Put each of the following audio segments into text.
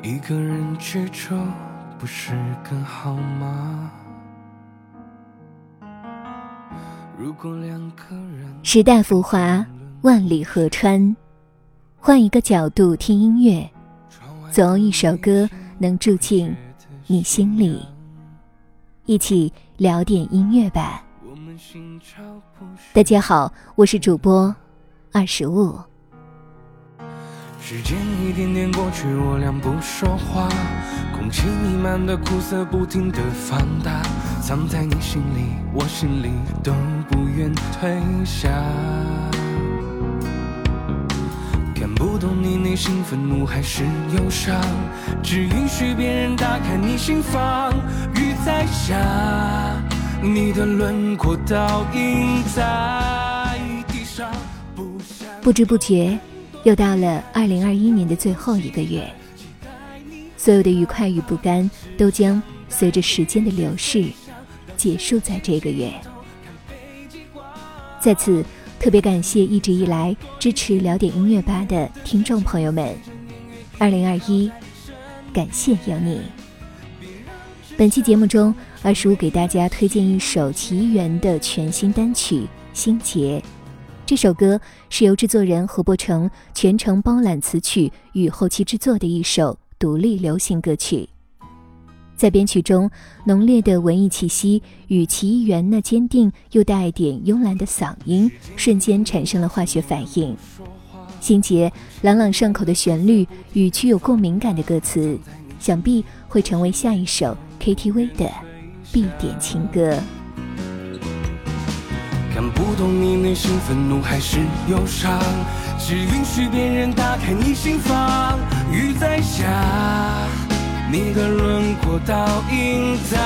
一个人去着不是更好吗？如果两个人时代浮华，万里河川，换一个角度听音乐，总有一首歌能住进你心里。一起聊点音乐吧。大家好，我是主播二十五。时间一点点过去，我俩不说话，空气弥漫的苦涩不停的放大，藏在你心里，我心里都不愿退下。看不懂你内心愤怒还是忧伤，只允许别人打开你心房。雨在下，你的轮廓倒映在地上，不不知不觉，又到了二零二一年的最后一个月，所有的愉快与不甘都将随着时间的流逝结束在这个月。在此，特别感谢一直以来支持聊点音乐吧的听众朋友们，二零二一，感谢有你。本期节目中，二十五给大家推荐一首奇缘的全新单曲《心结》。这首歌是由制作人何伯成全程包揽词曲与后期制作的一首独立流行歌曲。在编曲中，浓烈的文艺气息与奇缘那坚定又带点慵懒的嗓音，瞬间产生了化学反应。心杰朗朗上口的旋律与具有共鸣感的歌词，想必会成为下一首 KTV 的必点情歌。懂你内心愤怒还是忧伤，只允许别人打开你心房。雨在下，你的轮廓倒映在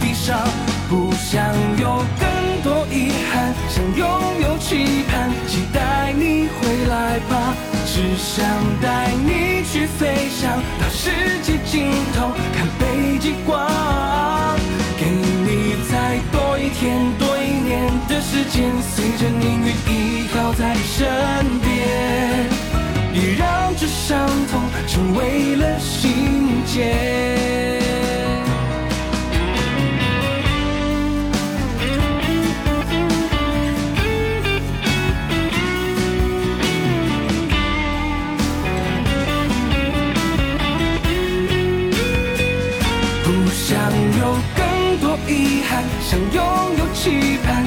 地上，不想有更多遗憾，想拥有期盼，期待你回来吧，只想带你去飞翔，到世界尽时间，随着年月依靠在身边，别让这伤痛成为了心结。不想有更多遗憾，想拥有期盼，